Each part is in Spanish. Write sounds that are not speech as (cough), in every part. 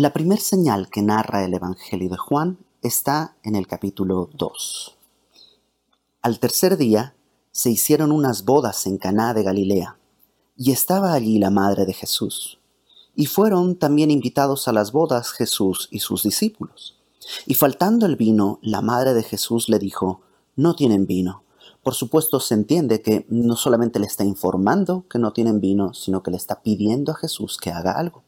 La primer señal que narra el Evangelio de Juan está en el capítulo 2. Al tercer día se hicieron unas bodas en Caná de Galilea, y estaba allí la madre de Jesús. Y fueron también invitados a las bodas Jesús y sus discípulos. Y faltando el vino, la madre de Jesús le dijo, No tienen vino. Por supuesto se entiende que no solamente le está informando que no tienen vino, sino que le está pidiendo a Jesús que haga algo.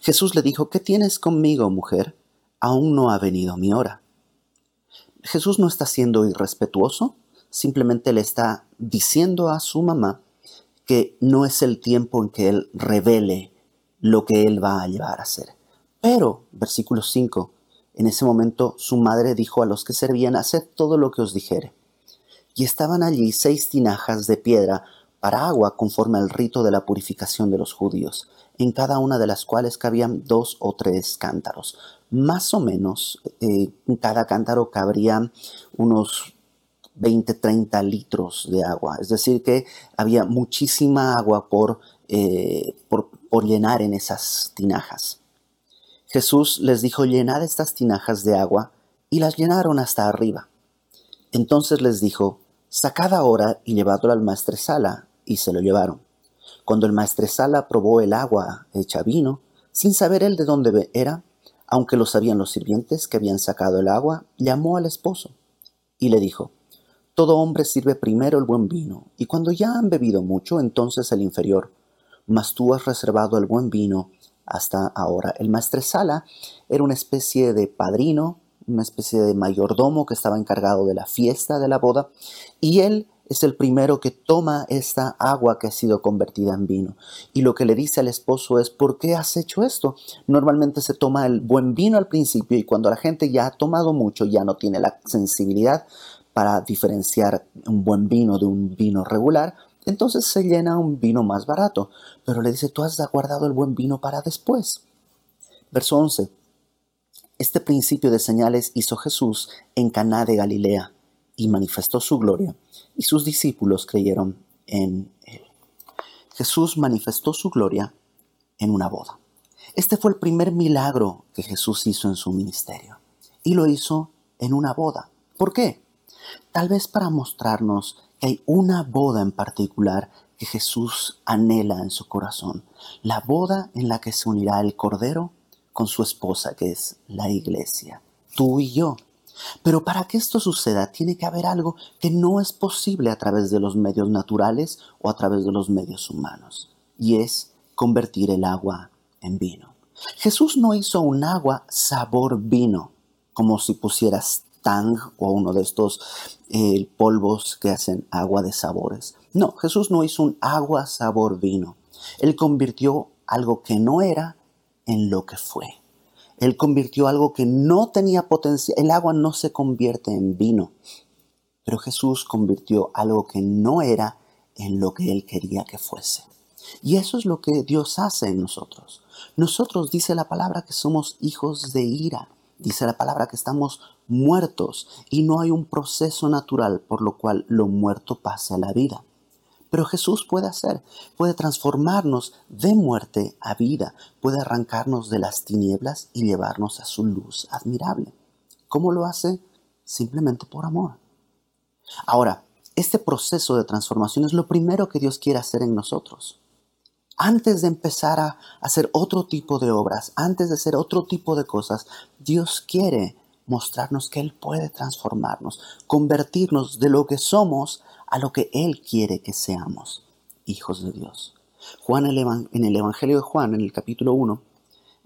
Jesús le dijo, ¿qué tienes conmigo, mujer? Aún no ha venido mi hora. Jesús no está siendo irrespetuoso, simplemente le está diciendo a su mamá que no es el tiempo en que él revele lo que él va a llevar a hacer. Pero, versículo 5, en ese momento su madre dijo a los que servían, haced todo lo que os dijere. Y estaban allí seis tinajas de piedra para agua conforme al rito de la purificación de los judíos, en cada una de las cuales cabían dos o tres cántaros. Más o menos, eh, en cada cántaro cabrían unos 20, 30 litros de agua. Es decir, que había muchísima agua por, eh, por, por llenar en esas tinajas. Jesús les dijo, llenad estas tinajas de agua, y las llenaron hasta arriba. Entonces les dijo, sacad ahora y llevadlo al maestresala, y se lo llevaron. Cuando el maestresala probó el agua hecha vino, sin saber él de dónde era, aunque lo sabían los sirvientes que habían sacado el agua, llamó al esposo y le dijo, Todo hombre sirve primero el buen vino, y cuando ya han bebido mucho, entonces el inferior, mas tú has reservado el buen vino hasta ahora. El maestresala era una especie de padrino, una especie de mayordomo que estaba encargado de la fiesta de la boda, y él es el primero que toma esta agua que ha sido convertida en vino. Y lo que le dice al esposo es, ¿por qué has hecho esto? Normalmente se toma el buen vino al principio y cuando la gente ya ha tomado mucho, ya no tiene la sensibilidad para diferenciar un buen vino de un vino regular, entonces se llena un vino más barato. Pero le dice, tú has guardado el buen vino para después. Verso 11. Este principio de señales hizo Jesús en Caná de Galilea y manifestó su gloria, y sus discípulos creyeron en él. Jesús manifestó su gloria en una boda. Este fue el primer milagro que Jesús hizo en su ministerio, y lo hizo en una boda. ¿Por qué? Tal vez para mostrarnos que hay una boda en particular que Jesús anhela en su corazón, la boda en la que se unirá el Cordero con su esposa, que es la iglesia, tú y yo. Pero para que esto suceda tiene que haber algo que no es posible a través de los medios naturales o a través de los medios humanos, y es convertir el agua en vino. Jesús no hizo un agua sabor vino, como si pusieras tang o uno de estos eh, polvos que hacen agua de sabores. No, Jesús no hizo un agua sabor vino. Él convirtió algo que no era en lo que fue. Él convirtió algo que no tenía potencia. El agua no se convierte en vino, pero Jesús convirtió algo que no era en lo que Él quería que fuese. Y eso es lo que Dios hace en nosotros. Nosotros dice la palabra que somos hijos de ira. Dice la palabra que estamos muertos y no hay un proceso natural por lo cual lo muerto pase a la vida. Pero Jesús puede hacer, puede transformarnos de muerte a vida, puede arrancarnos de las tinieblas y llevarnos a su luz admirable. ¿Cómo lo hace? Simplemente por amor. Ahora, este proceso de transformación es lo primero que Dios quiere hacer en nosotros. Antes de empezar a hacer otro tipo de obras, antes de hacer otro tipo de cosas, Dios quiere mostrarnos que Él puede transformarnos, convertirnos de lo que somos a lo que Él quiere que seamos, hijos de Dios. Juan en el Evangelio de Juan, en el capítulo 1,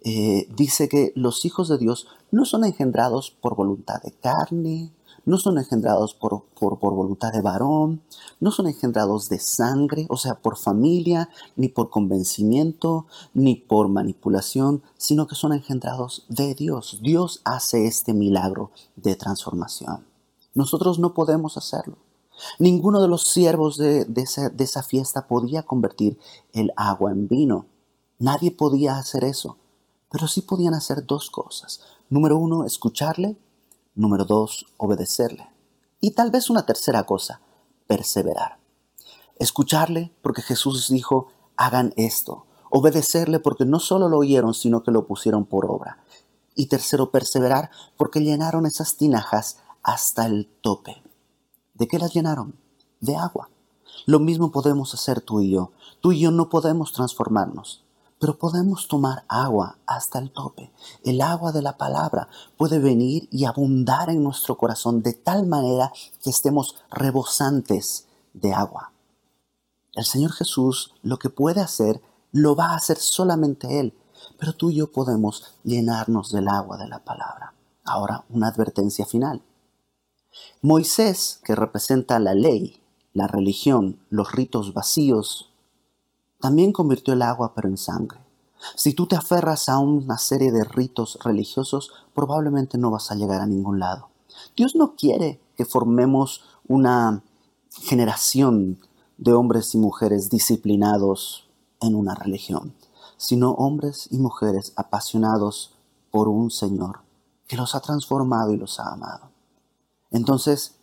eh, dice que los hijos de Dios no son engendrados por voluntad de carne, no son engendrados por, por, voluntad de varón, no son engendrados de sangre, o sea, por familia, ni por convencimiento, ni por manipulación, sino que son engendrados de Dios. Dios hace este milagro de transformación. Nosotros no podemos hacerlo. Ninguno de los siervos de, esa, fiesta podía convertir el agua en vino. Nadie podía hacer eso. Pero sí podían hacer dos cosas. Número uno, escucharle. Número dos, obedecerle. Y tal vez una tercera cosa, perseverar. Escucharle porque Jesús dijo, hagan esto. Obedecerle porque no solo lo oyeron, sino que lo pusieron por obra. Y tercero, perseverar porque llenaron esas tinajas hasta el tope. ¿De qué las llenaron? De agua. Lo mismo podemos hacer tú y yo. Tú y yo no podemos transformarnos, pero podemos tomar agua hasta el tope. El agua de la palabra puede venir y abundar en nuestro corazón de tal manera que estemos rebosantes de agua. El Señor Jesús lo que puede hacer, lo va a hacer solamente Él, pero tú y yo podemos llenarnos del agua de la palabra. Ahora, una advertencia final. Moisés, que representa la ley, la religión, los ritos vacíos, también convirtió el agua pero en sangre. Si tú te aferras a una serie de ritos religiosos, probablemente no vas a llegar a ningún lado. Dios no quiere que formemos una generación de hombres y mujeres disciplinados en una religión, sino hombres y mujeres apasionados por un Señor que los ha transformado y los ha amado. Entonces,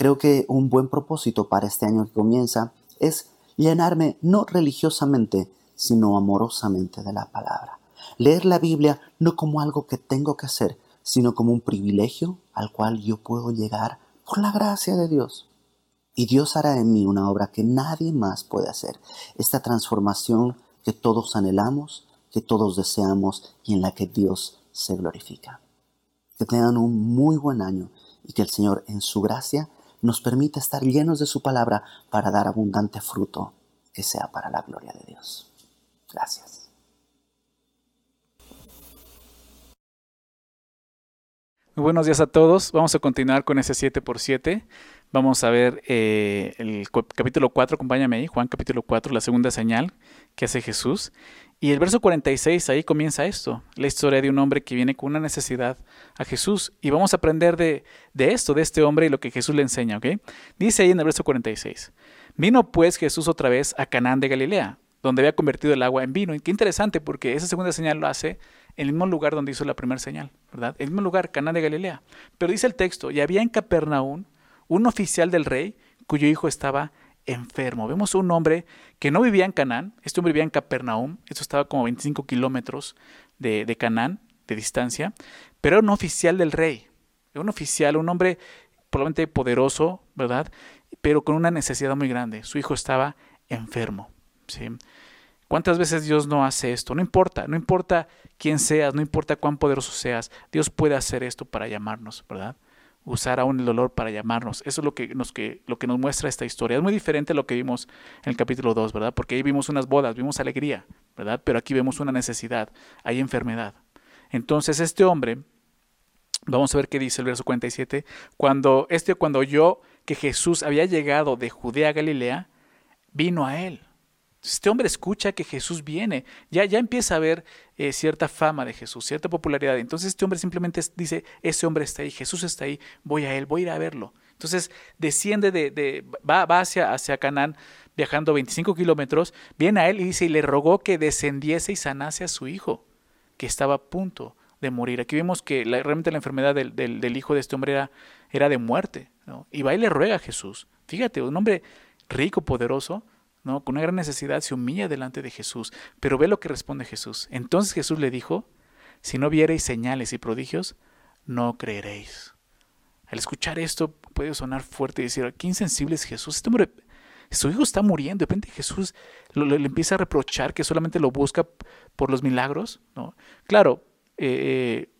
Creo que un buen propósito para este año que comienza es llenarme no religiosamente, sino amorosamente de la palabra. Leer la Biblia no como algo que tengo que hacer, sino como un privilegio al cual yo puedo llegar por la gracia de Dios. Y Dios hará en mí una obra que nadie más puede hacer. Esta transformación que todos anhelamos, que todos deseamos y en la que Dios se glorifica. Que tengan un muy buen año y que el Señor en su gracia nos permite estar llenos de su palabra para dar abundante fruto que sea para la gloria de Dios. Gracias. Muy buenos días a todos. Vamos a continuar con ese 7x7. Vamos a ver eh, el capítulo 4, acompáñame ahí, Juan capítulo 4, la segunda señal que hace Jesús. Y el verso 46, ahí comienza esto, la historia de un hombre que viene con una necesidad a Jesús. Y vamos a aprender de, de esto, de este hombre y lo que Jesús le enseña, ¿ok? Dice ahí en el verso 46, vino pues Jesús otra vez a Canaán de Galilea, donde había convertido el agua en vino. Y qué interesante, porque esa segunda señal lo hace en el mismo lugar donde hizo la primera señal, ¿verdad? El mismo lugar, Canaán de Galilea. Pero dice el texto, y había en Capernaum un oficial del rey cuyo hijo estaba enfermo. Vemos un hombre que no vivía en Canaán, este hombre vivía en Capernaum, esto estaba como 25 kilómetros de, de Canaán de distancia, pero era un oficial del rey, un oficial, un hombre probablemente poderoso, ¿verdad? Pero con una necesidad muy grande. Su hijo estaba enfermo. ¿sí? ¿Cuántas veces Dios no hace esto? No importa, no importa quién seas, no importa cuán poderoso seas, Dios puede hacer esto para llamarnos, ¿verdad? Usar aún el dolor para llamarnos. Eso es lo que, nos, que, lo que nos muestra esta historia. Es muy diferente a lo que vimos en el capítulo 2, ¿verdad? Porque ahí vimos unas bodas, vimos alegría, ¿verdad? Pero aquí vemos una necesidad, hay enfermedad. Entonces este hombre, vamos a ver qué dice el verso 47, cuando este cuando oyó que Jesús había llegado de Judea a Galilea, vino a él. Este hombre escucha que Jesús viene, ya, ya empieza a ver eh, cierta fama de Jesús, cierta popularidad. Entonces este hombre simplemente dice, ese hombre está ahí, Jesús está ahí, voy a él, voy a ir a verlo. Entonces desciende de, de va, va hacia, hacia Canaán viajando 25 kilómetros, viene a él y dice, y le rogó que descendiese y sanase a su hijo, que estaba a punto de morir. Aquí vemos que realmente la enfermedad del, del, hijo de este hombre era, era de muerte. Y va y le ruega a Jesús. Fíjate, un hombre rico, poderoso, ¿no? Con una gran necesidad se humilla delante de Jesús, pero ve lo que responde Jesús. Entonces Jesús le dijo, si no viereis señales y prodigios, no creeréis. Al escuchar esto puede sonar fuerte y decir, qué insensible es Jesús. Este hombre, su hijo está muriendo. De repente Jesús le empieza a reprochar que solamente lo busca por los milagros. ¿no? Claro, eh, eh,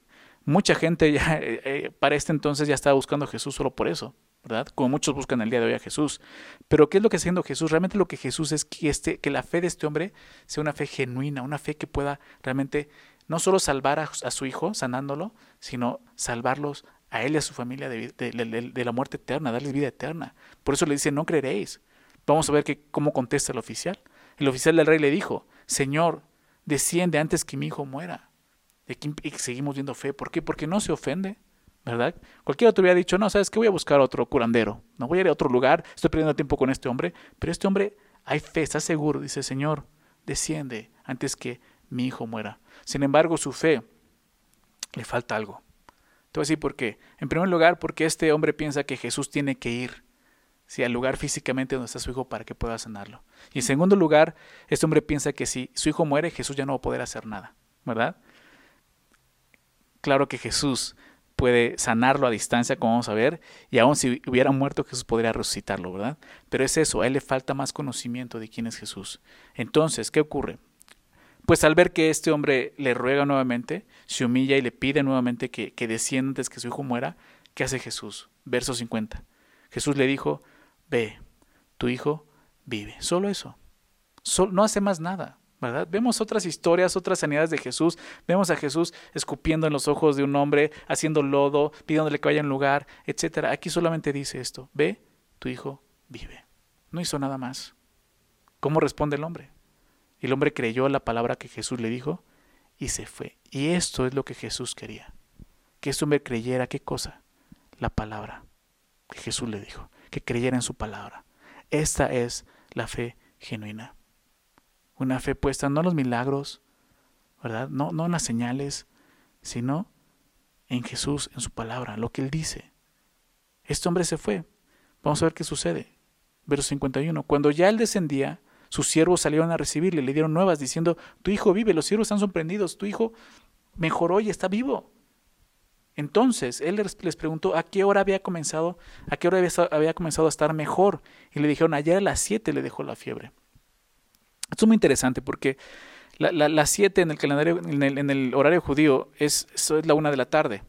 mucha gente eh, para este entonces ya estaba buscando a Jesús solo por eso. ¿Verdad? Como muchos buscan el día de hoy a Jesús. Pero ¿qué es lo que está haciendo Jesús? Realmente lo que Jesús es que, este, que la fe de este hombre sea una fe genuina, una fe que pueda realmente no solo salvar a, su hijo sanándolo, sino salvarlos a él y a su familia de, la muerte eterna, darles vida eterna. Por eso le dice, no creeréis. Vamos a ver cómo contesta el oficial. El oficial del rey le dijo, Señor, desciende antes que mi hijo muera. Y seguimos viendo fe. ¿Por qué? Porque no se ofende. ¿Verdad? Cualquiera te hubiera dicho, no, sabes que voy a buscar otro curandero, no voy a ir a otro lugar, estoy perdiendo tiempo con este hombre, pero este hombre hay fe, está seguro, dice, Señor, desciende antes que mi hijo muera. Sin embargo, su fe le falta algo. Te voy a decir por qué. En primer lugar, porque este hombre piensa que Jesús tiene que ir al lugar físicamente donde está su hijo para que pueda sanarlo. Y en segundo lugar, este hombre piensa que si su hijo muere, Jesús ya no va a poder hacer nada, ¿verdad? Claro que Jesús puede sanarlo a distancia, como vamos a ver, y aún si hubiera muerto, Jesús podría resucitarlo, ¿verdad? Pero es eso, a él le falta más conocimiento de quién es Jesús. Entonces, ¿qué ocurre? Pues al ver que este hombre le ruega nuevamente, se humilla y le pide nuevamente que, que descienda antes que su hijo muera, ¿qué hace Jesús? Verso 50. Jesús le dijo, ve, tu hijo vive. Solo eso. no hace más nada. Vemos otras historias, otras sanidades de Jesús. Vemos a Jesús escupiendo en los ojos de un hombre, haciendo lodo, pidiéndole que vaya a un lugar, etc. Aquí solamente dice esto, ve, tu hijo vive. No hizo nada más. ¿Cómo responde el hombre? El hombre creyó la palabra que Jesús le dijo y se fue. Y esto es lo que Jesús quería. Que este hombre creyera qué cosa? La palabra que Jesús le dijo que creyera en su palabra. Esta es la fe genuina. Una fe puesta no en los milagros, ¿verdad? No, no en las señales, sino en Jesús, en su palabra, lo que él dice. Este hombre se fue. Vamos a ver qué sucede. Verso 51. Cuando ya él descendía, sus siervos salieron a recibirle, le dieron nuevas diciendo, tu hijo vive, los siervos están sorprendidos, tu hijo mejoró y está vivo. Entonces él les preguntó a qué hora había comenzado, a qué hora había, comenzado a estar mejor. Y le dijeron, ayer a las 7 le dejó la fiebre. Esto es muy interesante porque las la, 7 en el calendario, en el, horario judío, es, la una de la tarde.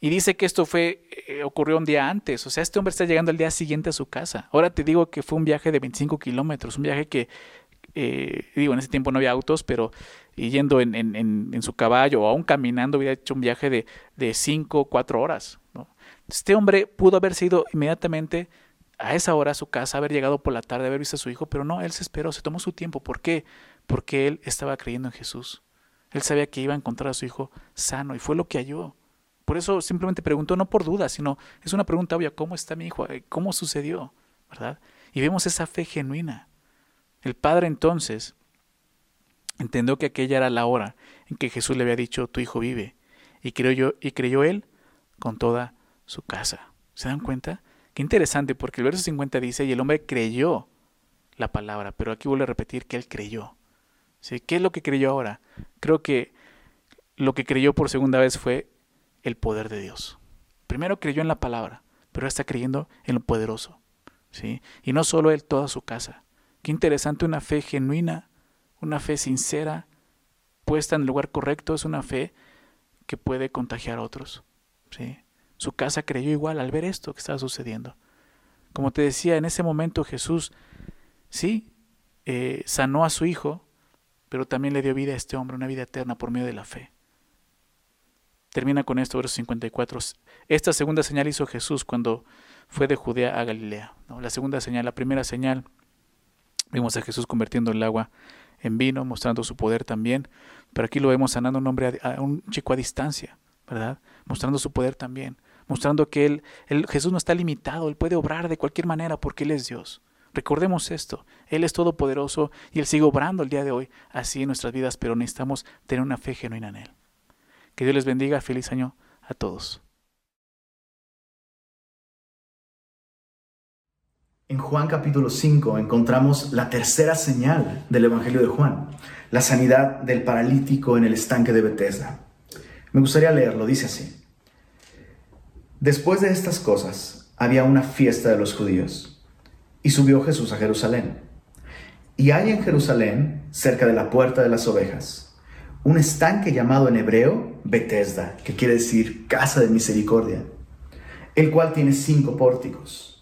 Y dice que esto fue, eh, ocurrió un día antes. O sea, este hombre está llegando al día siguiente a su casa. Ahora te digo que fue un viaje de 25 kilómetros, un viaje que eh, digo, en ese tiempo no había autos, pero yendo en, en, en, su caballo o aún caminando hubiera hecho un viaje de, de cinco, cuatro horas. Este hombre pudo haberse ido inmediatamente a esa hora a su casa, haber llegado por la tarde, haber visto a su hijo, pero no, él se esperó, se tomó su tiempo. ¿Por qué? Porque él estaba creyendo en Jesús. Él sabía que iba a encontrar a su hijo sano y fue lo que halló. Por eso simplemente preguntó, no por duda, sino es una pregunta obvia, ¿cómo está mi hijo? ¿Cómo sucedió? ¿Verdad? Y vemos esa fe genuina. El padre entonces entendió que aquella era la hora en que Jesús le había dicho, tu hijo vive, y creyó, y creyó él con toda su casa. ¿Se dan cuenta? Interesante, porque el verso 50 dice, y el hombre creyó la palabra, pero aquí vuelve a repetir que él creyó. ¿Sí? ¿Qué es lo que creyó ahora? Creo que lo que creyó por segunda vez fue el poder de Dios. Primero creyó en la palabra, pero ahora está creyendo en lo poderoso. ¿sí? Y no solo él, toda su casa. Qué interesante una fe genuina, una fe sincera, puesta en el lugar correcto, es una fe que puede contagiar a otros. ¿sí? Su casa creyó igual al ver esto que estaba sucediendo. Como te decía, en ese momento Jesús, sí, eh, sanó a su hijo, pero también le dio vida a este hombre, una vida eterna por medio de la fe. Termina con esto, verso 54. Esta segunda señal hizo Jesús cuando fue de Judea a Galilea. La segunda señal, la primera señal Vimos a Jesús convirtiendo el agua en vino, mostrando su poder también. Pero aquí lo vemos sanando a un hombre, a un chico a distancia, ¿verdad? Mostrando su poder también. Mostrando que él, Jesús no está limitado, Él puede obrar de cualquier manera porque Él es Dios. Recordemos esto, Él es todopoderoso y Él sigue obrando el día de hoy así en nuestras vidas, pero necesitamos tener una fe genuina en Él. Que Dios les bendiga, feliz año a todos. En Juan capítulo 5 encontramos la tercera señal del Evangelio de Juan, la sanidad del paralítico en el estanque de Bethesda. Me gustaría leerlo, dice así. Después de estas cosas había una fiesta de los judíos y subió Jesús a Jerusalén. Y hay en Jerusalén, cerca de la puerta de las ovejas, un estanque llamado en hebreo Bethesda, que quiere decir casa de misericordia, el cual tiene cinco pórticos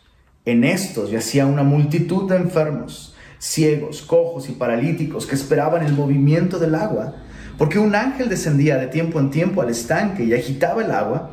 en estos yacía una multitud de enfermos, ciegos, cojos y paralíticos que esperaban el movimiento del agua, porque un ángel descendía de tiempo en tiempo al estanque y agitaba el agua,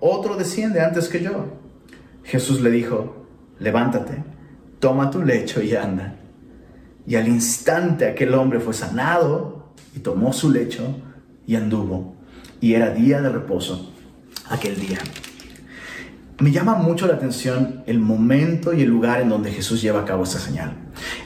otro desciende antes que yo. Jesús le dijo, levántate, toma tu lecho y anda. Y al instante aquel hombre fue sanado y tomó su lecho y anduvo. Y era día de reposo aquel día. Me llama mucho la atención el momento y el lugar en donde Jesús lleva a cabo esta señal.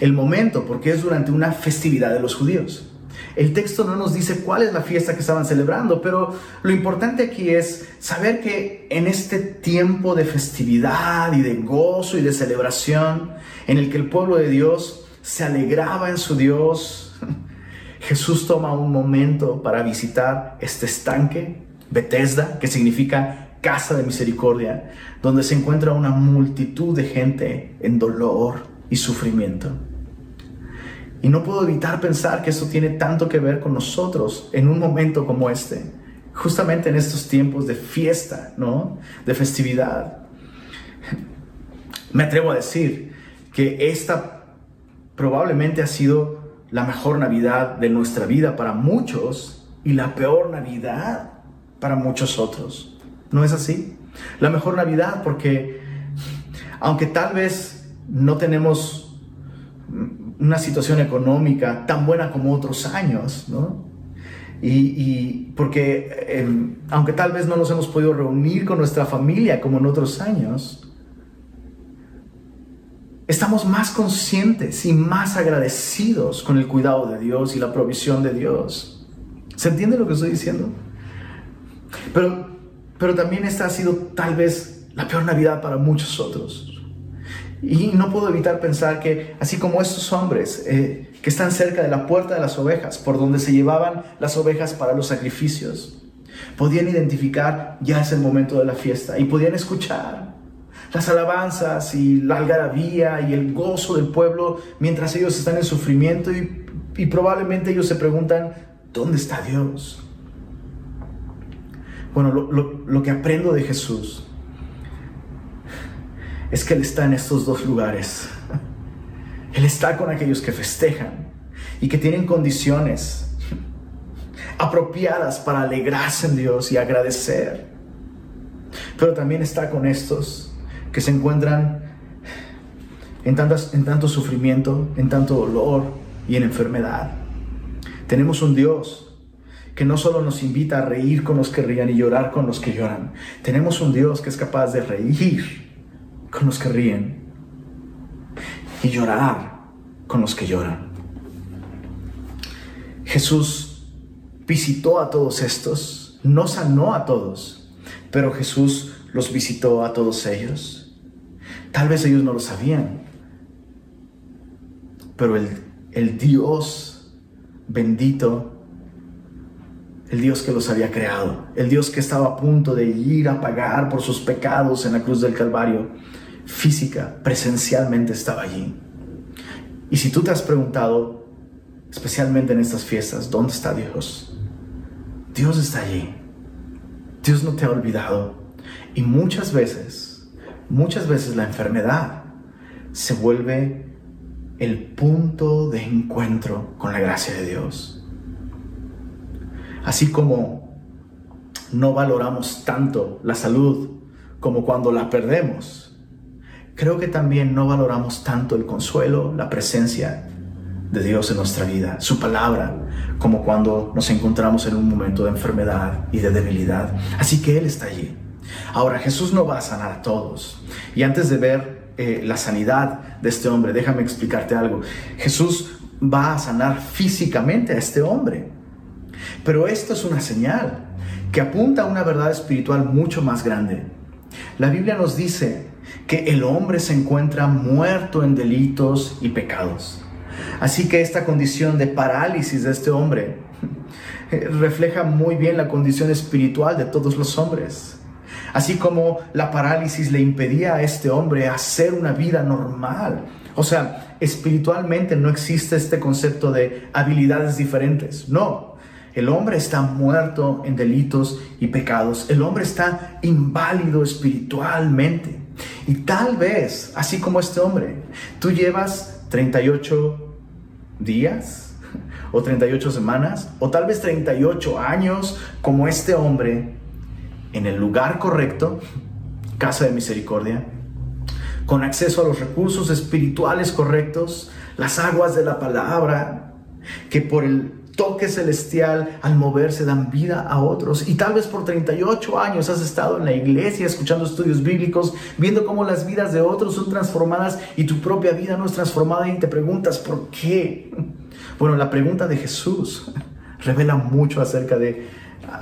El momento porque es durante una festividad de los judíos. El texto no nos dice cuál es la fiesta que estaban celebrando, pero lo importante aquí es saber que en este tiempo de festividad y de gozo y de celebración, en el que el pueblo de Dios se alegraba en su Dios, (laughs) Jesús toma un momento para visitar este estanque, Bethesda, que significa casa de misericordia, donde se encuentra una multitud de gente en dolor y sufrimiento. Y no puedo evitar pensar que eso tiene tanto que ver con nosotros en un momento como este, justamente en estos tiempos de fiesta, ¿no? De festividad. Me atrevo a decir que esta probablemente ha sido la mejor Navidad de nuestra vida para muchos y la peor Navidad para muchos otros. ¿No es así? La mejor Navidad porque aunque tal vez no tenemos una situación económica tan buena como otros años, ¿no? Y, porque em, aunque tal vez no nos hemos podido reunir con nuestra familia como en otros años, estamos más conscientes y más agradecidos con el cuidado de Dios y la provisión de Dios. ¿Se entiende lo que estoy diciendo? Pero, pero también esta ha sido tal vez la peor Navidad para muchos otros. Y no puedo evitar pensar que, así como estos hombres eh, que están cerca de la puerta de las ovejas, por donde se llevaban las ovejas para los sacrificios, podían identificar ya es el momento de la fiesta y podían escuchar las alabanzas y la algarabía y el gozo del pueblo mientras ellos están en sufrimiento y, probablemente ellos se preguntan, ¿dónde está Dios? Bueno, lo que aprendo de Jesús es que Él está en estos dos lugares. Él está con aquellos que festejan y que tienen condiciones apropiadas para alegrarse en Dios y agradecer. Pero también está con estos que se encuentran en, tantas, en tanto sufrimiento, en tanto dolor y en enfermedad. Tenemos un Dios que no solo nos invita a reír con los que rían y llorar con los que lloran. Tenemos un Dios que es capaz de reír con los que ríen y llorar con los que lloran. Jesús visitó a todos estos, no sanó a todos, pero Jesús los visitó a todos ellos. Tal vez ellos no lo sabían, pero el, el Dios bendito el Dios que los había creado, el Dios que estaba a punto de ir a pagar por sus pecados en la cruz del Calvario, física, presencialmente estaba allí. Y si tú te has preguntado, especialmente en estas fiestas, ¿dónde está Dios? Dios está allí. Dios no te ha olvidado. Y muchas veces, muchas veces la enfermedad se vuelve el punto de encuentro con la gracia de Dios. Así como no valoramos tanto la salud como cuando la perdemos, creo que también no valoramos tanto el consuelo, la presencia de Dios en nuestra vida, su palabra, como cuando nos encontramos en un momento de enfermedad y de debilidad. Así que Él está allí. Ahora, Jesús no va a sanar a todos. Y antes de ver eh, la sanidad de este hombre, déjame explicarte algo. Jesús va a sanar físicamente a este hombre. Pero esto es una señal que apunta a una verdad espiritual mucho más grande. La Biblia nos dice que el hombre se encuentra muerto en delitos y pecados. Así que esta condición de parálisis de este hombre (laughs) refleja muy bien la condición espiritual de todos los hombres. Así como la parálisis le impedía a este hombre hacer una vida normal. O sea, espiritualmente no existe este concepto de habilidades diferentes. No, el hombre está muerto en delitos y pecados. El hombre está inválido espiritualmente. Y tal vez, así como este hombre, tú llevas 38 días o 38 semanas o tal vez 38 años como este hombre en el lugar correcto, casa de misericordia, con acceso a los recursos espirituales correctos, las aguas de la palabra, que por el toque celestial al moverse dan vida a otros. Y tal vez por 38 años has estado en la iglesia escuchando estudios bíblicos, viendo cómo las vidas de otros son transformadas y tu propia vida no es transformada y te preguntas, ¿por qué? Bueno, la pregunta de Jesús revela mucho acerca, de,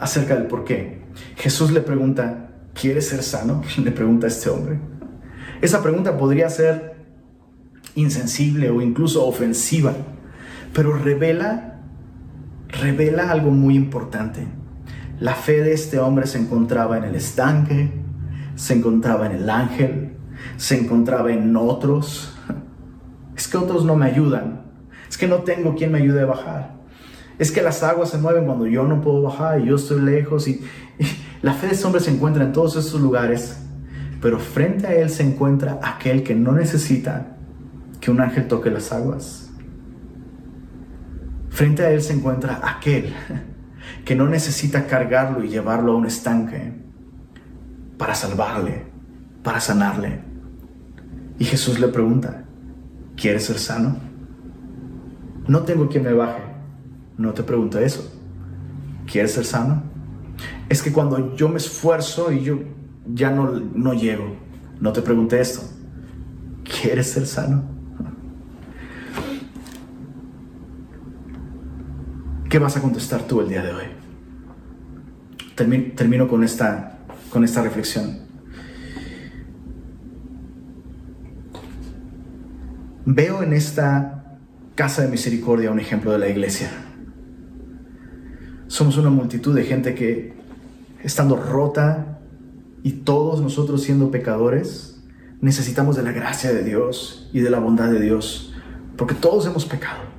acerca del por qué. Jesús le pregunta, ¿quieres ser sano? (laughs) Le pregunta a este hombre. Esa pregunta podría ser insensible o incluso ofensiva, pero revela, revela algo muy importante. La fe de este hombre se encontraba en el estanque, se encontraba en el ángel, se encontraba en otros. Es que otros no me ayudan, es que no tengo quien me ayude a bajar. Es que las aguas se mueven cuando yo no puedo bajar y yo estoy lejos. Y, la fe de este hombre se encuentra en todos estos lugares, pero frente a él se encuentra aquel que no necesita que un ángel toque las aguas. Frente a él se encuentra aquel que no necesita cargarlo y llevarlo a un estanque para salvarle, para sanarle. Y Jesús le pregunta, ¿quieres ser sano? No tengo quien me baje. No te pregunta eso. ¿Quieres ser sano? Es que cuando yo me esfuerzo y yo ya no, no llego, no te pregunté esto. ¿Quieres ser sano? ¿Qué vas a contestar tú el día de hoy? Termino, con, esta, con esta reflexión. Veo en esta casa de misericordia un ejemplo de la iglesia. Somos una multitud de gente que, estando rota y todos nosotros siendo pecadores, necesitamos de la gracia de Dios y de la bondad de Dios, porque todos hemos pecado.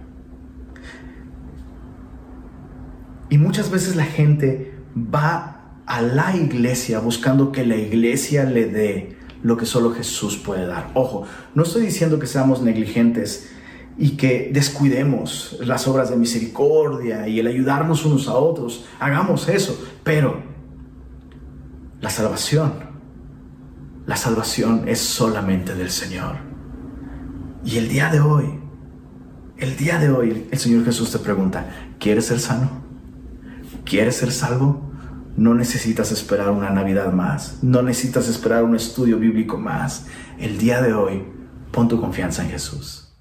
Y muchas veces la gente va a la iglesia buscando que la iglesia le dé lo que solo Jesús puede dar. Ojo, no estoy diciendo que seamos negligentes y que descuidemos las obras de misericordia y el ayudarnos unos a otros. Hagamos eso, pero la salvación, la salvación es solamente del Señor. Y el día de hoy, el día de hoy, el Señor Jesús te pregunta, ¿quieres ser sano? ¿Quieres ser salvo? No necesitas esperar una Navidad más. No necesitas esperar un estudio bíblico más. El día de hoy, pon tu confianza en Jesús.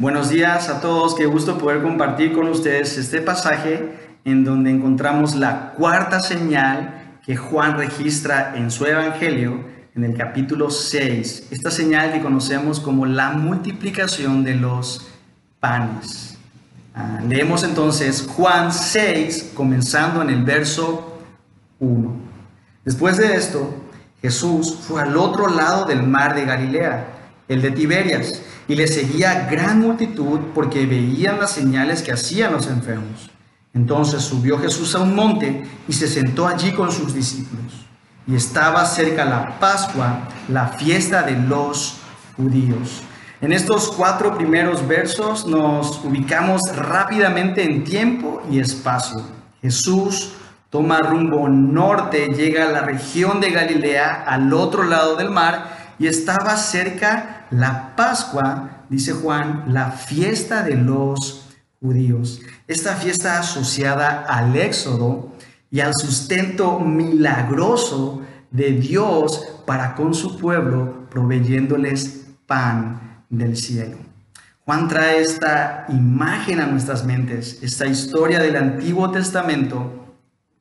Buenos días a todos. Qué gusto poder compartir con ustedes este pasaje en donde encontramos la cuarta señal que Juan registra en su Evangelio en el capítulo 6. Esta señal que conocemos como la multiplicación de los panes. Ah, leemos entonces Juan 6, comenzando en el verso 1. Después de esto, Jesús fue al otro lado del mar de Galilea, el de Tiberias, y le seguía gran multitud porque veían las señales que hacían los enfermos. Entonces subió Jesús a un monte y se sentó allí con sus discípulos. Y estaba cerca la Pascua, la fiesta de los judíos. En estos cuatro primeros versos nos ubicamos rápidamente en tiempo y espacio. Jesús toma rumbo norte, llega a la región de Galilea, al otro lado del mar, y estaba cerca la Pascua, dice Juan, la fiesta de los judíos. Esta fiesta asociada al éxodo y al sustento milagroso de Dios para con su pueblo, proveyéndoles pan del cielo. Juan trae esta imagen a nuestras mentes, esta historia del Antiguo Testamento,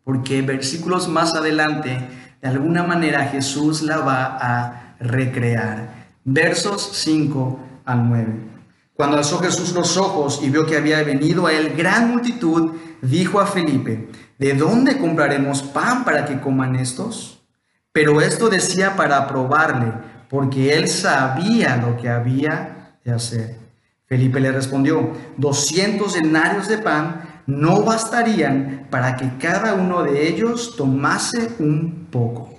porque versículos más adelante, de alguna manera Jesús la va a recrear. Versos 5 al 9. Cuando alzó Jesús los ojos y vio que había venido a él gran multitud, dijo a Felipe, ¿de dónde compraremos pan para que coman estos? Pero esto decía para probarle porque él sabía lo que había de hacer. Felipe le respondió, 200 denarios de pan no bastarían para que cada uno de ellos tomase un poco.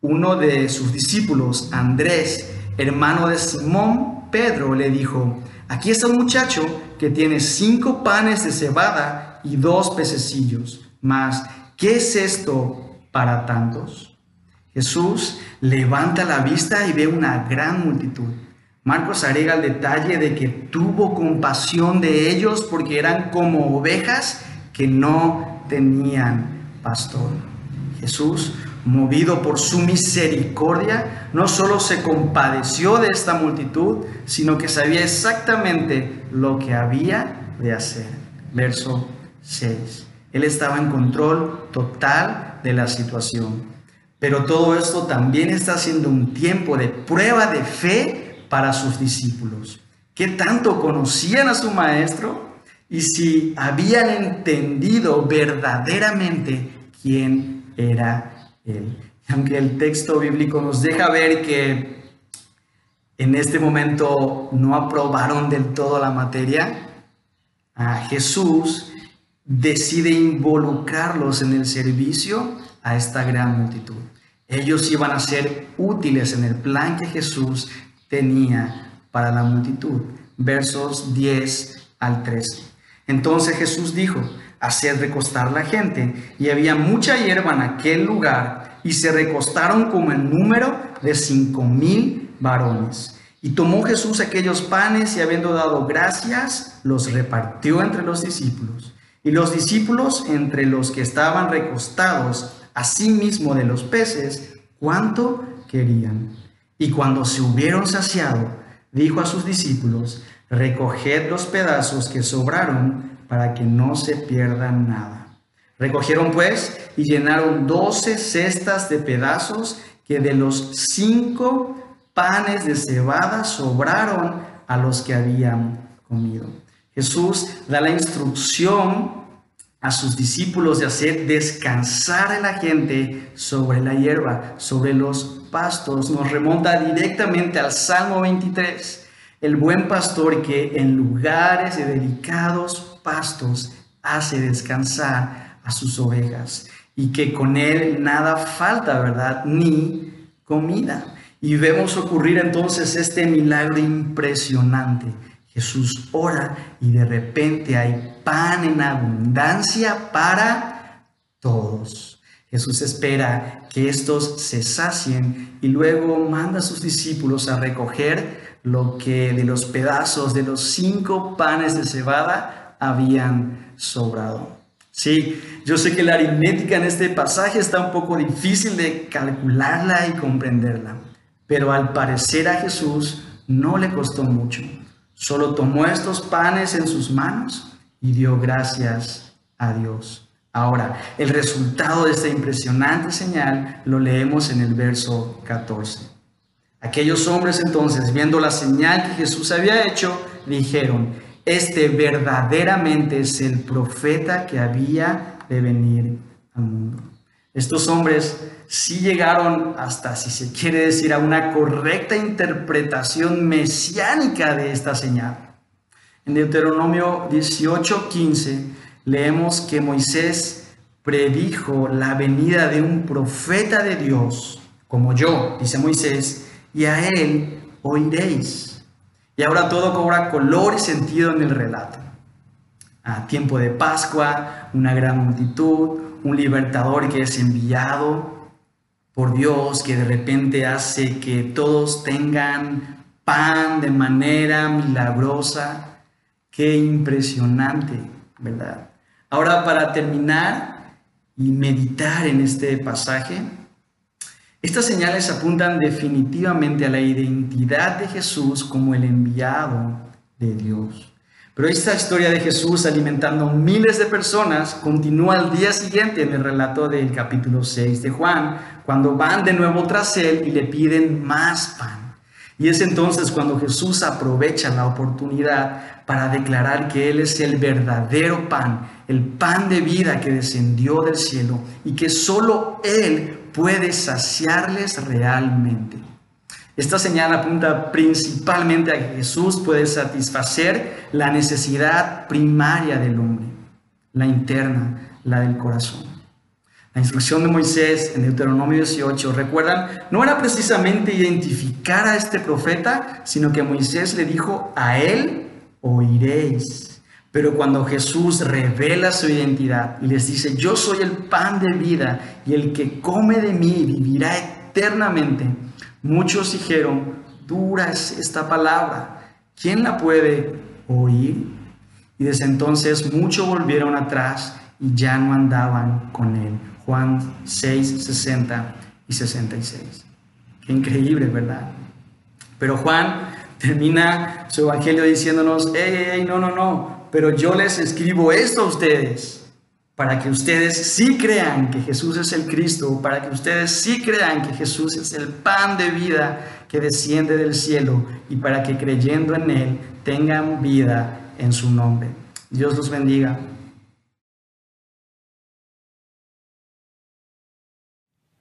Uno de sus discípulos, Andrés, hermano de Simón, Pedro, le dijo, aquí está un muchacho que tiene cinco panes de cebada y dos pececillos, mas ¿qué es esto para tantos? Jesús levanta la vista y ve una gran multitud. Marcos agrega el detalle de que tuvo compasión de ellos porque eran como ovejas que no tenían pastor. Jesús, movido por su misericordia, no solo se compadeció de esta multitud, sino que sabía exactamente lo que había de hacer. Verso 6. Él estaba en control total de la situación. Pero todo esto también está siendo un tiempo de prueba de fe para sus discípulos. ¿Qué tanto conocían a su maestro? Y si habían entendido verdaderamente quién era él. Aunque el texto bíblico nos deja ver que en este momento no aprobaron del todo la materia, a Jesús decide involucrarlos en el servicio a esta gran multitud. Ellos iban a ser útiles en el plan que Jesús tenía para la multitud. Versos 10 al 13. Entonces Jesús dijo, haced recostar la gente, y había mucha hierba en aquel lugar, y se recostaron como el número de cinco mil varones. Y tomó Jesús aquellos panes y habiendo dado gracias, los repartió entre los discípulos. Y los discípulos, entre los que estaban recostados, asimismo de los peces, cuánto querían. Y cuando se hubieron saciado, dijo a sus discípulos, recoged los pedazos que sobraron para que no se pierdan nada. Recogieron pues y llenaron doce cestas de pedazos que de los cinco panes de cebada sobraron a los que habían comido. Jesús da la instrucción a sus discípulos de hacer descansar a la gente sobre la hierba, sobre los pastos. Nos remonta directamente al Salmo 23. El buen pastor que en lugares de delicados pastos hace descansar a sus ovejas y que con él nada falta, ¿verdad? Ni comida. Y vemos ocurrir entonces este milagro impresionante. Jesús ora y de repente hay pan en abundancia para todos. Jesús espera que estos se sacien y luego manda a sus discípulos a recoger lo que de los pedazos de los cinco panes de cebada habían sobrado. Sí, yo sé que la aritmética en este pasaje está un poco difícil de calcularla y comprenderla. Pero al parecer a Jesús no le costó mucho. Solo tomó estos panes en sus manos y dio gracias a Dios. Ahora, el resultado de esta impresionante señal lo leemos en el verso 14. Aquellos hombres entonces, viendo la señal que Jesús había hecho, dijeron, este verdaderamente es el profeta que había de venir al mundo. Estos hombres sí llegaron hasta, si se quiere decir, a una correcta interpretación mesiánica de esta señal. En Deuteronomio 18:15 leemos que Moisés predijo la venida de un profeta de Dios, como yo, dice Moisés, y a él oiréis. Y ahora todo cobra color y sentido en el relato. A tiempo de Pascua, una gran multitud, un libertador que es enviado por Dios, que de repente hace que todos tengan pan de manera milagrosa. Qué impresionante, ¿verdad? Ahora para terminar y meditar en este pasaje, estas señales apuntan definitivamente a la identidad de Jesús como el enviado de Dios. Pero esta historia de Jesús alimentando miles de personas continúa al día siguiente en el relato del capítulo 6 de Juan, cuando van de nuevo tras él y le piden más pan. Y es entonces cuando Jesús aprovecha la oportunidad para declarar que Él es el verdadero pan, el pan de vida que descendió del cielo y que solo Él puede saciarles realmente. Esta señal apunta principalmente a que Jesús puede satisfacer la necesidad primaria del hombre, la interna, la del corazón. La instrucción de Moisés en Deuteronomio 18, recuerdan, no era precisamente identificar a este profeta, sino que Moisés le dijo, a él oiréis. Pero cuando Jesús revela su identidad y les dice, yo soy el pan de vida y el que come de mí vivirá eternamente. Muchos dijeron, dura es esta palabra, ¿quién la puede oír? Y desde entonces muchos volvieron atrás y ya no andaban con él. Juan 6, 60 y 66. Qué increíble, ¿verdad? Pero Juan termina su evangelio diciéndonos, hey, no, no, no, pero yo les escribo esto a ustedes para que ustedes sí crean que Jesús es el Cristo, para que ustedes sí crean que Jesús es el pan de vida que desciende del cielo y para que creyendo en Él tengan vida en su nombre. Dios los bendiga.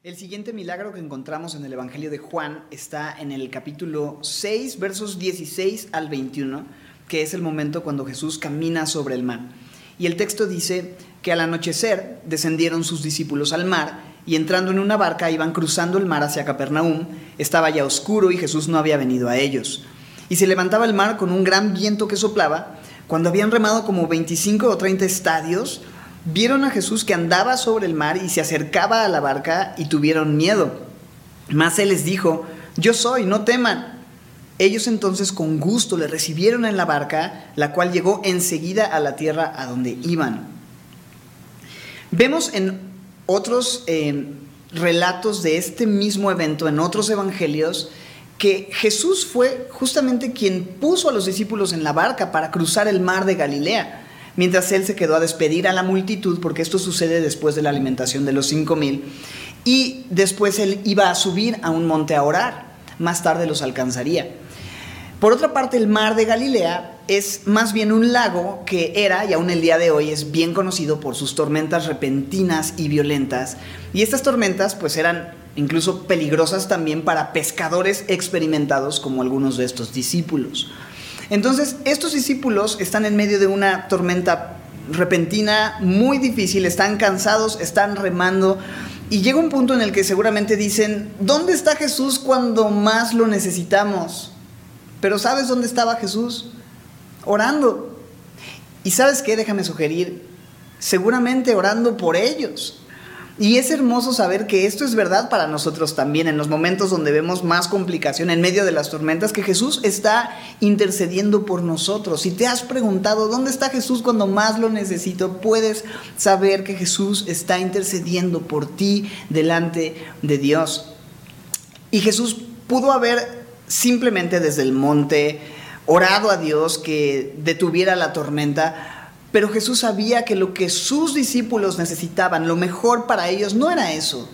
El siguiente milagro que encontramos en el Evangelio de Juan está en el capítulo 6, versos 16 al 21, que es el momento cuando Jesús camina sobre el mar. Y el texto dice que al anochecer descendieron sus discípulos al mar y entrando en una barca iban cruzando el mar hacia Capernaum. Estaba ya oscuro y Jesús no había venido a ellos. Y se levantaba el mar con un gran viento que soplaba. Cuando habían remado como 25 o 30 estadios, vieron a Jesús que andaba sobre el mar y se acercaba a la barca y tuvieron miedo. Mas él les dijo, yo soy, no teman. Ellos entonces con gusto le recibieron en la barca, la cual llegó enseguida a la tierra a donde iban. Vemos en otros relatos de este mismo evento, en otros evangelios, que Jesús fue justamente quien puso a los discípulos en la barca para cruzar el mar de Galilea mientras él se quedó a despedir a la multitud, porque esto sucede después de la alimentación de los cinco mil, y después él iba a subir a un monte a orar, más tarde los alcanzaría. Por otra parte, el mar de Galilea es más bien un lago que era, y aún el día de hoy, es bien conocido por sus tormentas repentinas y violentas. Y estas tormentas pues eran incluso peligrosas también para pescadores experimentados como algunos de estos discípulos. Entonces, estos discípulos están en medio de una tormenta repentina muy difícil, están cansados, están remando y llega un punto en el que seguramente dicen, ¿dónde está Jesús cuando más lo necesitamos? Pero ¿sabes dónde estaba Jesús? Orando. Y sabes qué, déjame sugerir, seguramente orando por ellos. Y es hermoso saber que esto es verdad para nosotros también en los momentos donde vemos más complicación en medio de las tormentas, que Jesús está intercediendo por nosotros. Si te has preguntado dónde está Jesús cuando más lo necesito, puedes saber que Jesús está intercediendo por ti delante de Dios. Y Jesús pudo haber simplemente desde el monte orado a Dios que detuviera la tormenta, pero Jesús sabía que lo que sus discípulos necesitaban, lo mejor para ellos, no era eso,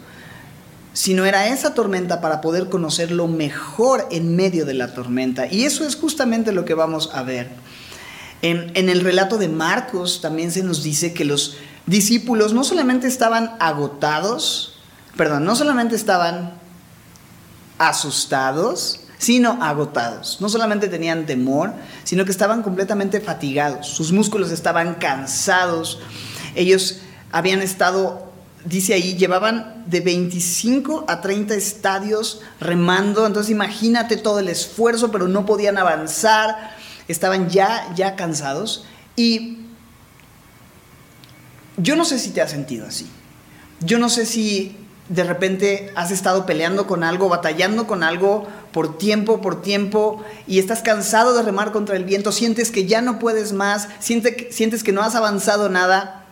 sino era esa tormenta para poder conocer lo mejor en medio de la tormenta. Y eso es justamente lo que vamos a ver. En, en el relato de Marcos también se nos dice que los discípulos no solamente estaban agotados, perdón, no solamente estaban asustados, sino agotados. No solamente tenían temor, sino que estaban completamente fatigados. Sus músculos estaban cansados. Ellos habían estado, dice ahí, llevaban de 25 a 30 estadios remando. Entonces imagínate todo el esfuerzo, pero no podían avanzar. Estaban ya, ya cansados. Y yo no sé si te has sentido así. Yo no sé si de repente has estado peleando con algo, batallando con algo por tiempo, por tiempo, y estás cansado de remar contra el viento, sientes que ya no puedes más, sientes que no has avanzado nada.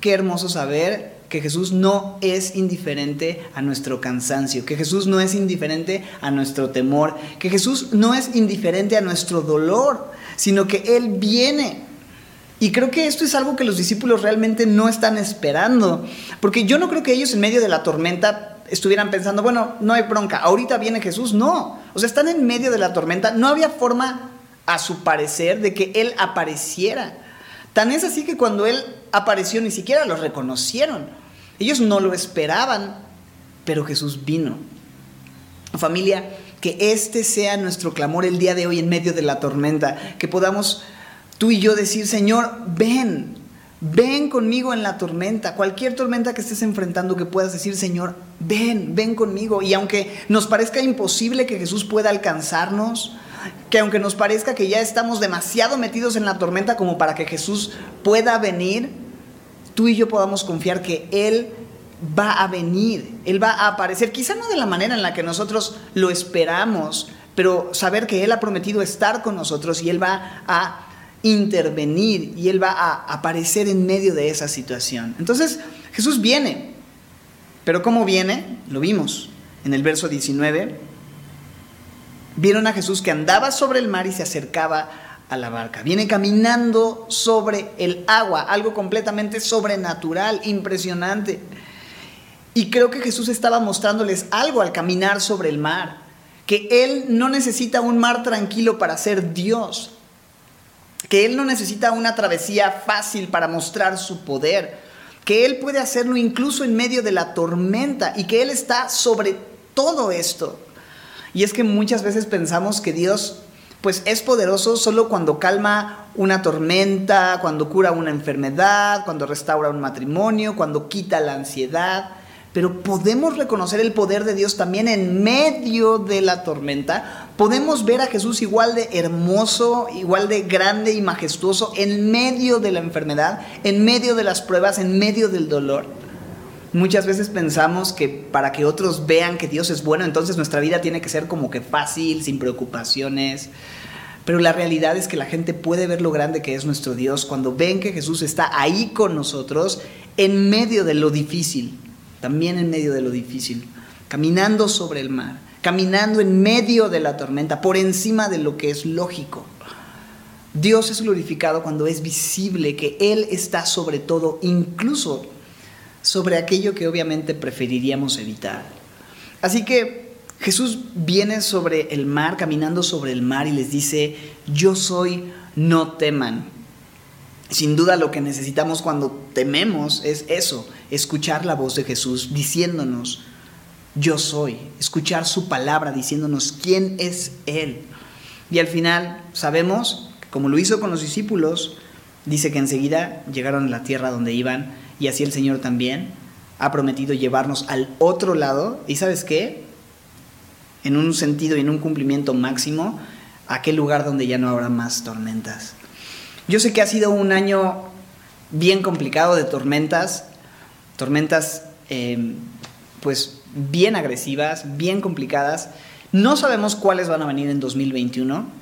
Qué hermoso saber que Jesús no es indiferente a nuestro cansancio, que Jesús no es indiferente a nuestro temor, que Jesús no es indiferente a nuestro dolor, sino que Él viene y creo que esto es algo que los discípulos realmente no están esperando, porque yo no creo que ellos en medio de la tormenta estuvieran pensando, bueno, no hay bronca, ahorita viene Jesús, no, o sea, están en medio de la tormenta, no había forma, a su parecer, de que Él apareciera. Tan es así que cuando Él apareció ni siquiera lo reconocieron, ellos no lo esperaban, pero Jesús vino. Familia, que este sea nuestro clamor el día de hoy en medio de la tormenta, que podamos tú y yo decir, Señor, ven, ven conmigo en la tormenta, cualquier tormenta que estés enfrentando, que puedas decir, Señor, ven, ven conmigo. Y aunque nos parezca imposible que Jesús pueda alcanzarnos, que aunque nos parezca que ya estamos demasiado metidos en la tormenta como para que Jesús pueda venir, tú y yo podamos confiar que Él va a venir, Él va a aparecer, quizá no de la manera en la que nosotros lo esperamos, pero saber que Él ha prometido estar con nosotros y Él va a intervenir y Él va a aparecer en medio de esa situación. Entonces Jesús viene, pero ¿cómo viene? Lo vimos en el verso 19. Vieron a Jesús que andaba sobre el mar y se acercaba a la barca. Viene caminando sobre el agua, algo completamente sobrenatural, impresionante. Y creo que Jesús estaba mostrándoles algo al caminar sobre el mar, que Él no necesita un mar tranquilo para ser Dios, que Él no necesita una travesía fácil para mostrar su poder, que Él puede hacerlo incluso en medio de la tormenta y que Él está sobre todo esto. Y es que muchas veces pensamos que Dios pues es poderoso solo cuando calma una tormenta, cuando cura una enfermedad, cuando restaura un matrimonio, cuando quita la ansiedad. Pero podemos reconocer el poder de Dios también en medio de la tormenta. Podemos ver a Jesús igual de hermoso, igual de grande y majestuoso en medio de la enfermedad, en medio de las pruebas, en medio del dolor. Muchas veces pensamos que para que otros vean que Dios es bueno, entonces nuestra vida tiene que ser como que fácil, sin preocupaciones. Pero la realidad es que la gente puede ver lo grande que es nuestro Dios cuando ven que Jesús está ahí con nosotros en medio de lo difícil, también en medio de lo difícil, caminando sobre el mar, caminando en medio de la tormenta, por encima de lo que es lógico. Dios es glorificado cuando es visible que Él está sobre todo, incluso sobre aquello que obviamente preferiríamos evitar. Así que Jesús viene sobre el mar, caminando sobre el mar y les dice, yo soy, no teman. Sin duda lo que necesitamos cuando tememos es eso, escuchar la voz de Jesús diciéndonos, yo soy, escuchar su palabra diciéndonos quién es Él. Y al final sabemos, como lo hizo con los discípulos, dice que enseguida llegaron a la tierra donde iban y así el Señor también ha prometido llevarnos al otro lado. ¿Y sabes qué? En un sentido y en un cumplimiento máximo, a aquel lugar donde ya no habrá más tormentas. Yo sé que ha sido un año bien complicado de tormentas, tormentas em, pues bien agresivas, bien complicadas. No sabemos cuáles van a venir en 2021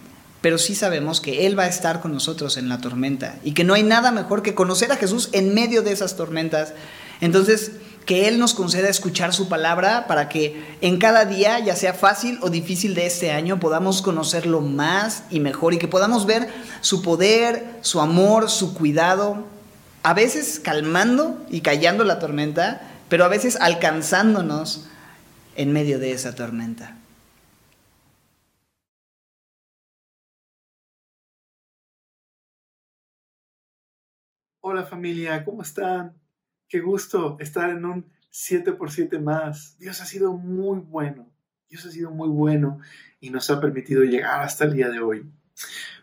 pero sí sabemos que Él va a estar con nosotros en la tormenta y que no hay nada mejor que conocer a Jesús en medio de esas tormentas. Entonces, que Él nos conceda escuchar su palabra para que en cada día, ya sea fácil o difícil de este año, podamos conocerlo más y mejor y que podamos ver su poder, su amor, su cuidado, a veces calmando y callando la tormenta, pero a veces alcanzándonos en medio de esa tormenta. Hola familia, ¿cómo están? Qué gusto estar en un 7x7 más. Dios ha sido muy bueno. Dios ha sido muy bueno y nos ha permitido llegar hasta el día de hoy.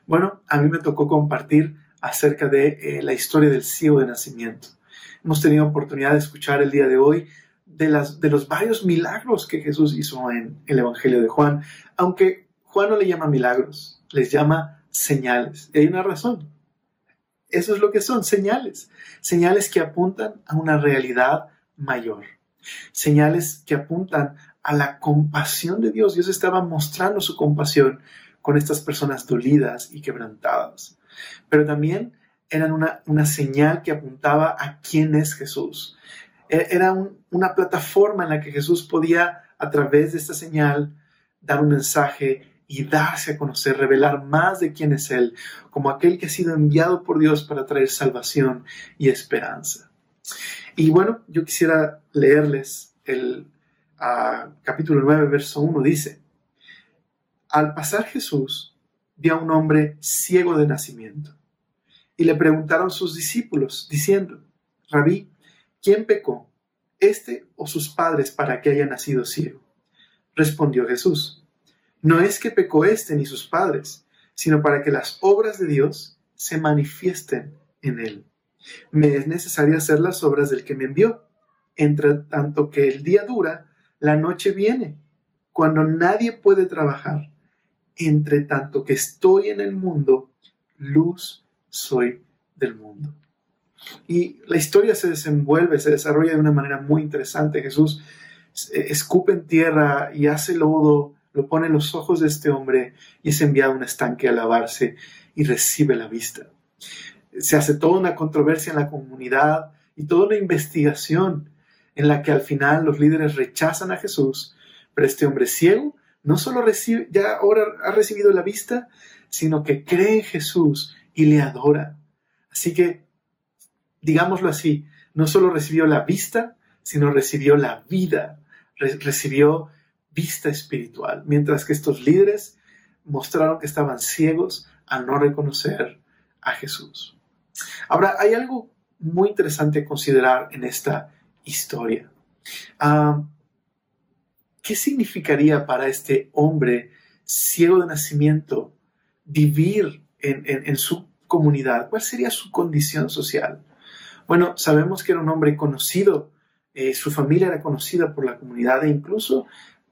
Bueno, a mí me tocó compartir acerca de eh, la historia del ciego de nacimiento. Hemos tenido oportunidad de escuchar el día de hoy de, los varios milagros que Jesús hizo en el Evangelio de Juan, aunque Juan no le llama milagros, les llama señales. Y hay una razón. Eso es lo que son, señales. Señales que apuntan a una realidad mayor. Señales que apuntan a la compasión de Dios. Dios estaba mostrando su compasión con estas personas dolidas y quebrantadas. Pero también eran una, una señal que apuntaba a quién es Jesús. E, era una plataforma en la que Jesús podía, a través de esta señal, dar un mensaje y darse a conocer, revelar más de quién es Él, como aquel que ha sido enviado por Dios para traer salvación y esperanza. Y bueno, yo quisiera leerles el capítulo 9, verso 1, dice, al pasar Jesús vio a un hombre ciego de nacimiento y le preguntaron sus discípulos, diciendo, Rabí, ¿quién pecó, este o sus padres, para que haya nacido ciego? Respondió Jesús, no es que pecó éste ni sus padres, sino para que las obras de Dios se manifiesten en él. Me es necesario hacer las obras del que me envió. Entre tanto que el día dura, la noche viene, cuando nadie puede trabajar. Entre tanto que estoy en el mundo, luz soy del mundo. Y la historia se desenvuelve, se desarrolla de una manera muy interesante. Jesús eh, escupe en tierra y hace lodo, lo pone en los ojos de este hombre y es enviado a un estanque a lavarse y recibe la vista. Se hace toda una controversia en la comunidad y toda una investigación en la que al final los líderes rechazan a Jesús, pero este hombre ciego no solo recibe, ya ahora ha recibido la vista, sino que cree en Jesús y le adora. Así que, digámoslo así, no solo recibió la vista, sino recibió la vida, recibió vista espiritual, mientras que estos líderes mostraron que estaban ciegos al no reconocer a Jesús. Ahora, hay algo muy interesante a considerar en esta historia. Ah, ¿Qué significaría para este hombre ciego de nacimiento vivir en, su comunidad? ¿Cuál sería su condición social? Bueno, sabemos que era un hombre conocido, eh, su familia era conocida por la comunidad e incluso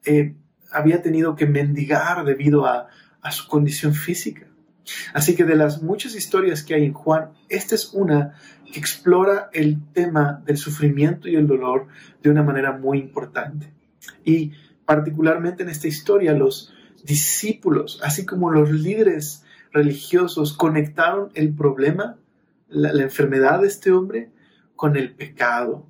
eh, había tenido que mendigar debido a, a su condición física. Así que de las muchas historias que hay en Juan, esta es una que explora el tema del sufrimiento y el dolor de una manera muy importante. Y particularmente en esta historia, los discípulos, así como los líderes religiosos, conectaron el problema, la, enfermedad de este hombre, con el pecado.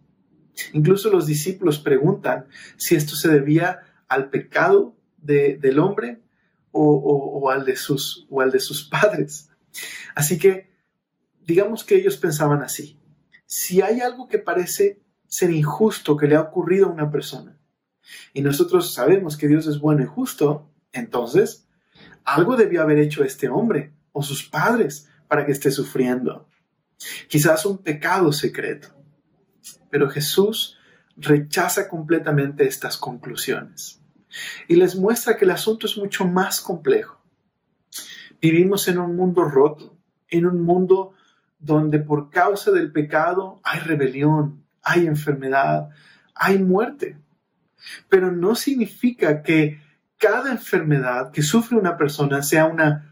Incluso los discípulos preguntan si esto se debía al pecado del hombre o, al de sus, o al de sus (laughs) padres. Así que digamos que ellos pensaban así. Si hay algo que parece ser injusto que le ha ocurrido a una persona, y nosotros sabemos que Dios es bueno y justo, entonces algo debió haber hecho este hombre o sus padres para que esté sufriendo. Quizás un pecado secreto. Pero Jesús rechaza completamente estas conclusiones y les muestra que el asunto es mucho más complejo. Vivimos en un mundo roto, en un mundo donde por causa del pecado hay rebelión, hay enfermedad, hay muerte. Pero no significa que cada enfermedad que sufre una persona sea una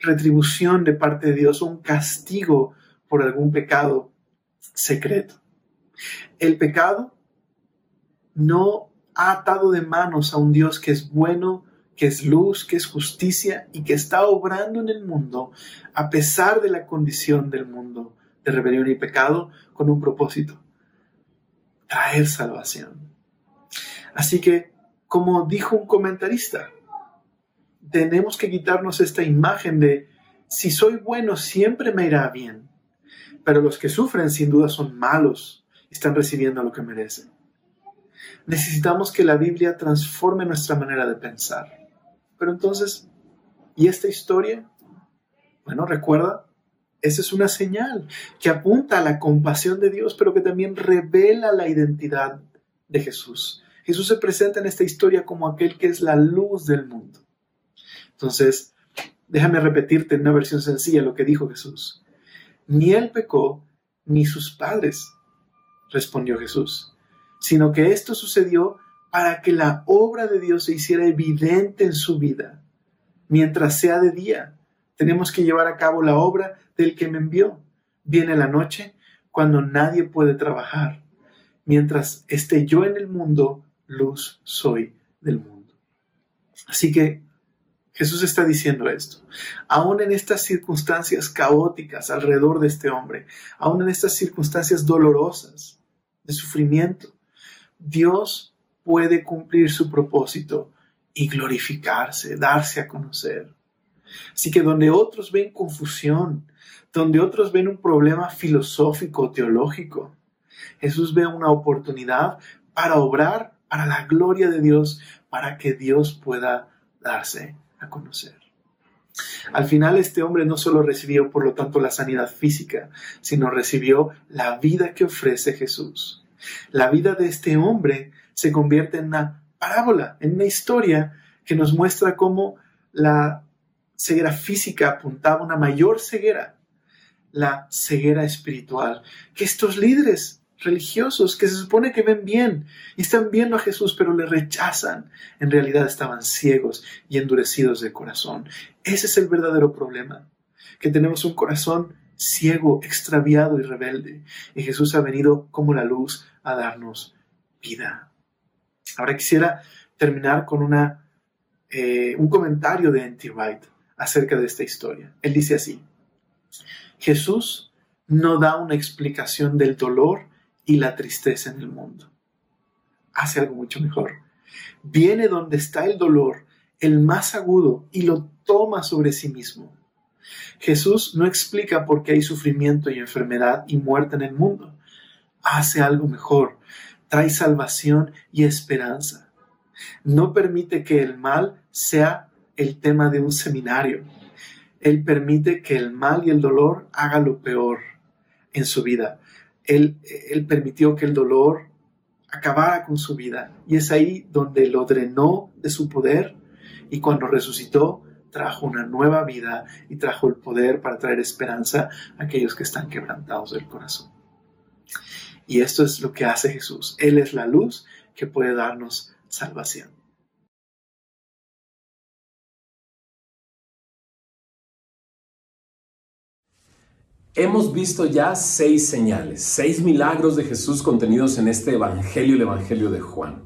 retribución de parte de Dios o un castigo por algún pecado secreto. El pecado no ha atado de manos a un Dios que es bueno, que es luz, que es justicia y que está obrando en el mundo a pesar de la condición del mundo de rebelión y pecado con un propósito, traer salvación. Así que, como dijo un comentarista, tenemos que quitarnos esta imagen de si soy bueno siempre me irá bien, pero los que sufren sin duda son malos y están recibiendo lo que merecen necesitamos que la Biblia transforme nuestra manera de pensar. Pero entonces, ¿y esta historia? Bueno, recuerda, esa es una señal que apunta a la compasión de Dios, pero que también revela la identidad de Jesús. Jesús se presenta en esta historia como aquel que es la luz del mundo. Entonces, déjame repetirte en una versión sencilla lo que dijo Jesús. Ni él pecó, ni sus padres, respondió Jesús sino que esto sucedió para que la obra de Dios se hiciera evidente en su vida. Mientras sea de día, tenemos que llevar a cabo la obra del que me envió. Viene la noche cuando nadie puede trabajar. Mientras esté yo en el mundo, luz soy del mundo. Así que Jesús está diciendo esto. Aún en estas circunstancias caóticas alrededor de este hombre, aún en estas circunstancias dolorosas de sufrimiento, Dios puede cumplir su propósito y glorificarse, darse a conocer. Así que donde otros ven confusión, donde otros ven un problema filosófico, teológico, Jesús ve una oportunidad para obrar para la gloria de Dios, para que Dios pueda darse a conocer. Al final este hombre no solo recibió, por lo tanto, la sanidad física, sino recibió la vida que ofrece Jesús. La vida de este hombre se convierte en una parábola, en una historia que nos muestra cómo la ceguera física apuntaba a una mayor ceguera, la ceguera espiritual, que estos líderes religiosos que se supone que ven bien y están viendo a Jesús pero le rechazan, en realidad estaban ciegos y endurecidos de corazón. Ese es el verdadero problema, que tenemos un corazón ciego, extraviado y rebelde. Y Jesús ha venido como la luz a darnos vida. Ahora quisiera terminar con una, eh, un comentario de N.T. Wright acerca de esta historia. Él dice así, Jesús no da una explicación del dolor y la tristeza en el mundo. Hace algo mucho mejor. Viene donde está el dolor, el más agudo, y lo toma sobre sí mismo. Jesús no explica por qué hay sufrimiento y enfermedad y muerte en el mundo. Hace algo mejor. Trae salvación y esperanza. No permite que el mal sea el tema de un seminario. Él permite que el mal y el dolor haga lo peor en su vida. Él, permitió que el dolor acabara con su vida. Y es ahí donde lo drenó de su poder y cuando resucitó trajo una nueva vida y trajo el poder para traer esperanza a aquellos que están quebrantados del corazón. Y esto es lo que hace Jesús. Él es la luz que puede darnos salvación. Hemos visto ya seis señales, seis milagros de Jesús contenidos en este Evangelio, el Evangelio de Juan.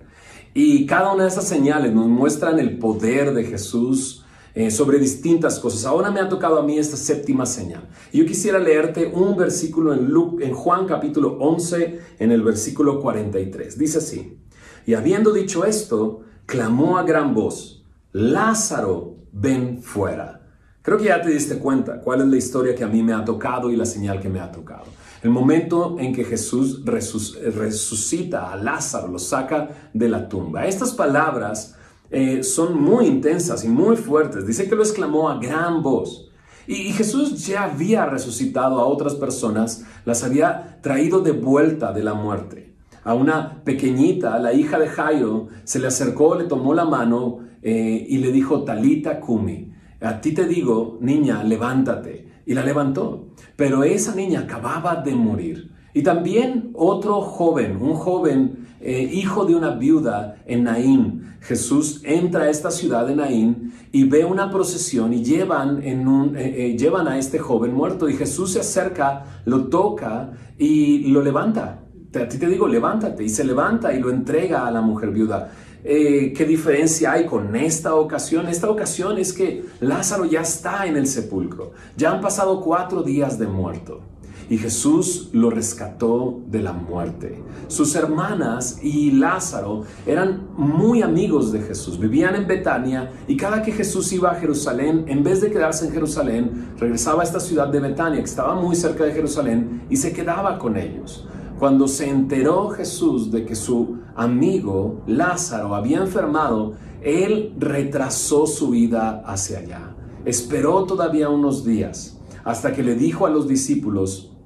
Y cada una de esas señales nos muestran el poder de Jesús eh, sobre distintas cosas. Ahora me ha tocado a mí esta séptima señal. Yo quisiera leerte un versículo en, en Juan capítulo 11, en el versículo 43. Dice así, y habiendo dicho esto, clamó a gran voz, Lázaro, ven fuera. Creo que ya te diste cuenta cuál es la historia que a mí me ha tocado y la señal que me ha tocado. El momento en que Jesús resucita a Lázaro, lo saca de la tumba. Estas palabras eh, son muy intensas y muy fuertes. Dice que lo exclamó a gran voz. Y, Jesús ya había resucitado a otras personas, las había traído de vuelta de la muerte. A una pequeñita, la hija de Jairo, se le acercó, le tomó la mano eh, y le dijo, Talita Kumi a ti te digo, niña, levántate. Y la levantó. Pero esa niña acababa de morir. Y también otro joven, un joven eh, hijo de una viuda en Naín. Jesús entra a esta ciudad de Naín y ve una procesión y llevan, en un, eh, eh, llevan a este joven muerto. Y Jesús se acerca, lo toca y lo levanta. A ti te digo, levántate. Y se levanta y lo entrega a la mujer viuda. Eh, qué diferencia hay con esta ocasión. Esta ocasión es que Lázaro ya está en el sepulcro. Ya han pasado cuatro días de muerto. Y Jesús lo rescató de la muerte. Sus hermanas y Lázaro eran muy amigos de Jesús. Vivían en Betania y cada que Jesús iba a Jerusalén, en vez de quedarse en Jerusalén, regresaba a esta ciudad de Betania, que estaba muy cerca de Jerusalén, y se quedaba con ellos. Cuando se enteró Jesús de que su amigo Lázaro había enfermado, él retrasó su vida hacia allá. Esperó todavía unos días hasta que le dijo a los discípulos,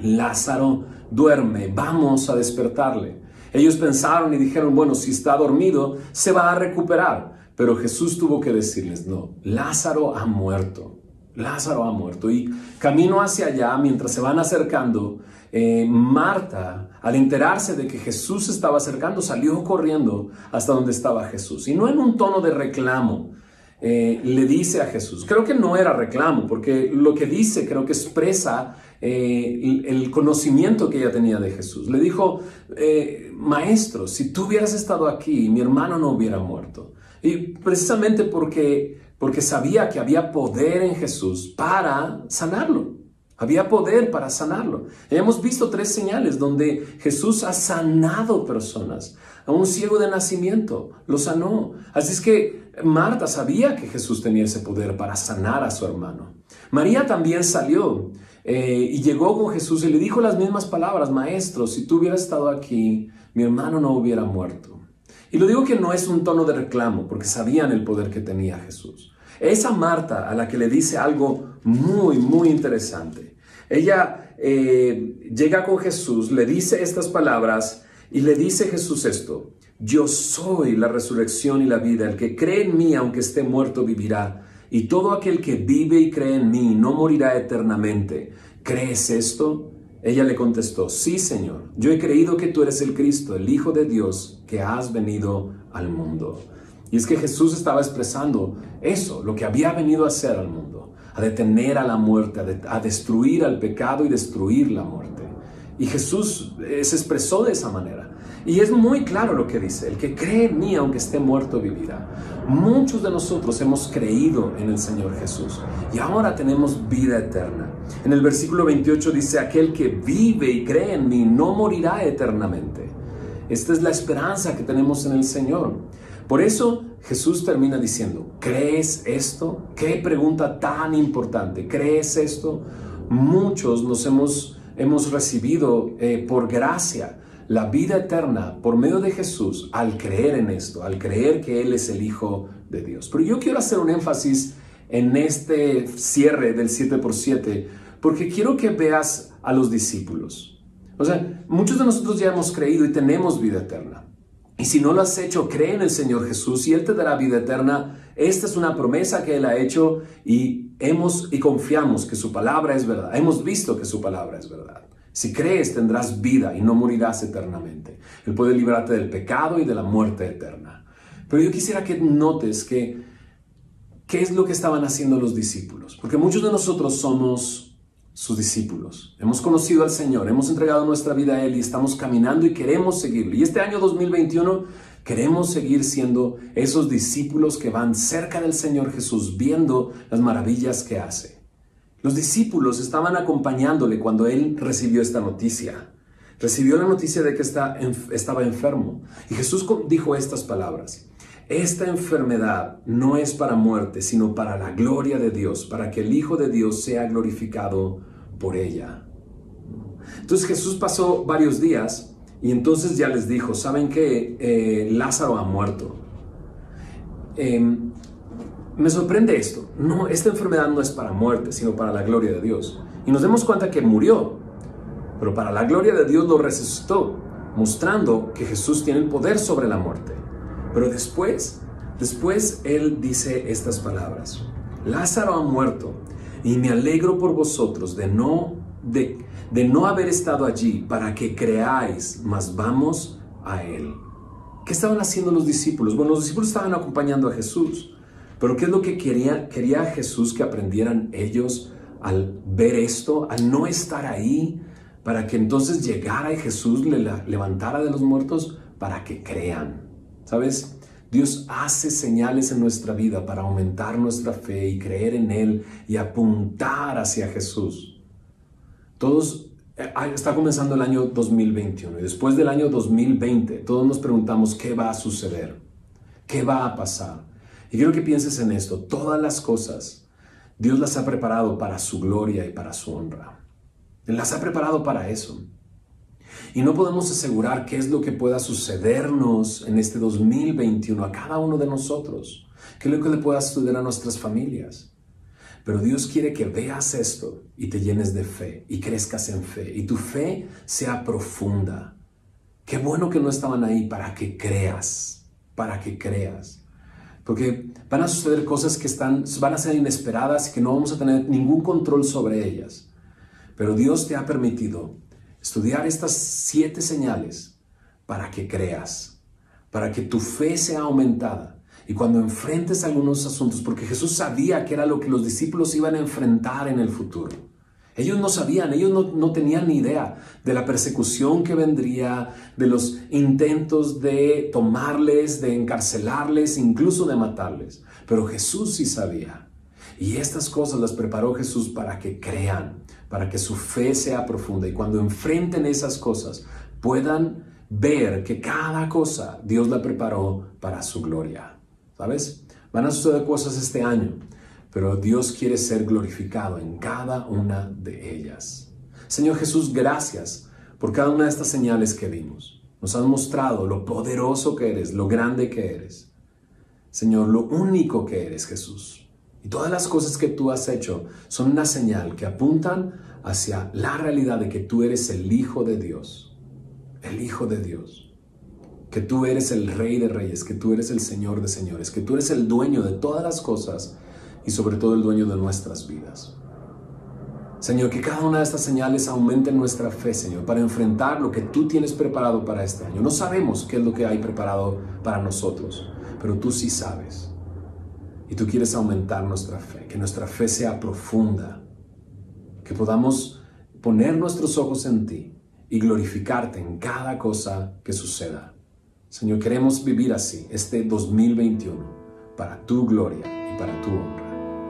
Lázaro duerme, vamos a despertarle. Ellos pensaron y dijeron, bueno, si está dormido, se va a recuperar. Pero Jesús tuvo que decirles, no, Lázaro ha muerto. Lázaro ha muerto. Y camino hacia allá, mientras se van acercando, eh, Marta, al enterarse de que Jesús estaba acercando, salió corriendo hasta donde estaba Jesús. Y no en un tono de reclamo, eh, le dice a Jesús, creo que no era reclamo, porque lo que dice creo que expresa eh, el conocimiento que ella tenía de Jesús. Le dijo, maestro, si tú hubieras estado aquí, mi hermano no hubiera muerto. Y precisamente porque, porque sabía que había poder en Jesús para sanarlo. Había poder para sanarlo. Hemos visto tres señales donde Jesús ha sanado personas. A un ciego de nacimiento lo sanó. Así es que Marta sabía que Jesús tenía ese poder para sanar a su hermano. María también salió eh, y llegó con Jesús y le dijo las mismas palabras, maestro, si tú hubieras estado aquí, mi hermano no hubiera muerto. Y lo digo que no es un tono de reclamo, porque sabían el poder que tenía Jesús. Esa Marta a la que le dice algo muy, muy interesante. Ella eh, llega con Jesús, le dice estas palabras y le dice Jesús esto, yo soy la resurrección y la vida, el que cree en mí aunque esté muerto vivirá, y todo aquel que vive y cree en mí no morirá eternamente. ¿Crees esto? Ella le contestó, sí Señor, yo he creído que tú eres el Cristo, el Hijo de Dios, que has venido al mundo. Y es que Jesús estaba expresando eso, lo que había venido a hacer al mundo. a detener a la muerte, a, destruir al pecado y destruir la muerte. Y Jesús eh, se expresó de esa manera. Y es muy claro lo que dice, el que cree en mí aunque esté muerto vivirá. Muchos de nosotros hemos creído en el Señor Jesús y ahora tenemos vida eterna. En el versículo 28 dice, aquel que vive y cree en mí no morirá eternamente. Esta es la esperanza que tenemos en el Señor. Por eso Jesús termina diciendo, ¿crees esto? ¿Qué pregunta tan importante? ¿Crees esto? Muchos nos hemos, hemos recibido eh, por gracia la vida eterna por medio de Jesús al creer en esto, al creer que Él es el Hijo de Dios. Pero yo quiero hacer un énfasis en este cierre del 7x7 porque quiero que veas a los discípulos. O sea, muchos de nosotros ya hemos creído y tenemos vida eterna. Y si no lo has hecho, cree en el Señor Jesús y Él te dará vida eterna. Esta es una promesa que Él ha hecho y hemos y confiamos que su palabra es verdad. Hemos visto que su palabra es verdad. Si crees tendrás vida y no morirás eternamente. Él puede librarte del pecado y de la muerte eterna. Pero yo quisiera que notes que qué es lo que estaban haciendo los discípulos. Porque muchos de nosotros somos sus discípulos. Hemos conocido al Señor, hemos entregado nuestra vida a Él y estamos caminando y queremos seguirlo. Y este año 2021 queremos seguir siendo esos discípulos que van cerca del Señor Jesús viendo las maravillas que hace. Los discípulos estaban acompañándole cuando él recibió esta noticia. Recibió la noticia de que estaba enfermo. Y Jesús dijo estas palabras. Esta enfermedad no es para muerte, sino para la gloria de Dios, para que el Hijo de Dios sea glorificado por ella. Entonces Jesús pasó varios días y entonces ya les dijo, ¿saben que eh, Lázaro ha muerto. Em, me sorprende esto. No, esta enfermedad no es para muerte, sino para la gloria de Dios. Y nos demos cuenta que murió, pero para la gloria de Dios lo resucitó, mostrando que Jesús tiene el poder sobre la muerte. Pero después, después Él dice estas palabras. Lázaro ha muerto y me alegro por vosotros de no, de, de no haber estado allí para que creáis, mas vamos a Él. ¿Qué estaban haciendo los discípulos? Bueno, los discípulos estaban acompañando a Jesús. Pero ¿qué es lo que quería, Jesús que aprendieran ellos al ver esto, al no estar ahí, para que entonces llegara y Jesús le levantara de los muertos para que crean? ¿Sabes? Dios hace señales en nuestra vida para aumentar nuestra fe y creer en Él y apuntar hacia Jesús. Todos, eh, está comenzando el año 2021 y después del año 2020 todos nos preguntamos qué va a suceder, qué va a pasar. Y quiero que pienses en esto. Todas las cosas Dios las ha preparado para su gloria y para su honra. Las ha preparado para eso. Y no podemos asegurar qué es lo que pueda sucedernos en este 2021 a cada uno de nosotros. ¿Qué es lo que le pueda suceder a nuestras familias? Pero Dios quiere que veas esto y te llenes de fe y crezcas en fe y tu fe sea profunda. Qué bueno que no estaban ahí para que creas, para que creas. Porque van a suceder cosas que están, van a ser inesperadas y que no vamos a tener ningún control sobre ellas. Pero Dios te ha permitido estudiar estas siete señales para que creas, para que tu fe sea aumentada. Y cuando enfrentes algunos asuntos, porque Jesús sabía que era lo que los discípulos iban a enfrentar en el futuro. Ellos no sabían, ellos no, tenían ni idea de la persecución que vendría, de los intentos de tomarles, de encarcelarles, incluso de matarles. Pero Jesús sí sabía. Y estas cosas las preparó Jesús para que crean, para que su fe sea profunda y cuando enfrenten esas cosas puedan ver que cada cosa Dios la preparó para su gloria. ¿Sabes? Van a suceder cosas este año pero Dios quiere ser glorificado en cada una de ellas. Señor Jesús, gracias por cada una de estas señales que vimos. Nos has mostrado lo poderoso que eres, lo grande que eres. Señor, lo único que eres, Jesús. Y todas las cosas que tú has hecho son una señal que apuntan hacia la realidad de que tú eres el Hijo de Dios. El Hijo de Dios. Que tú eres el Rey de Reyes, que tú eres el Señor de Señores, que tú eres el dueño de todas las cosas y sobre todo el dueño de nuestras vidas. Señor, que cada una de estas señales aumente nuestra fe, Señor, para enfrentar lo que tú tienes preparado para este año. No sabemos qué es lo que hay preparado para nosotros, pero tú sí sabes. Y tú quieres aumentar nuestra fe, que nuestra fe sea profunda, que podamos poner nuestros ojos en ti y glorificarte en cada cosa que suceda. Señor, queremos vivir así este 2021 para tu gloria y para tu honra.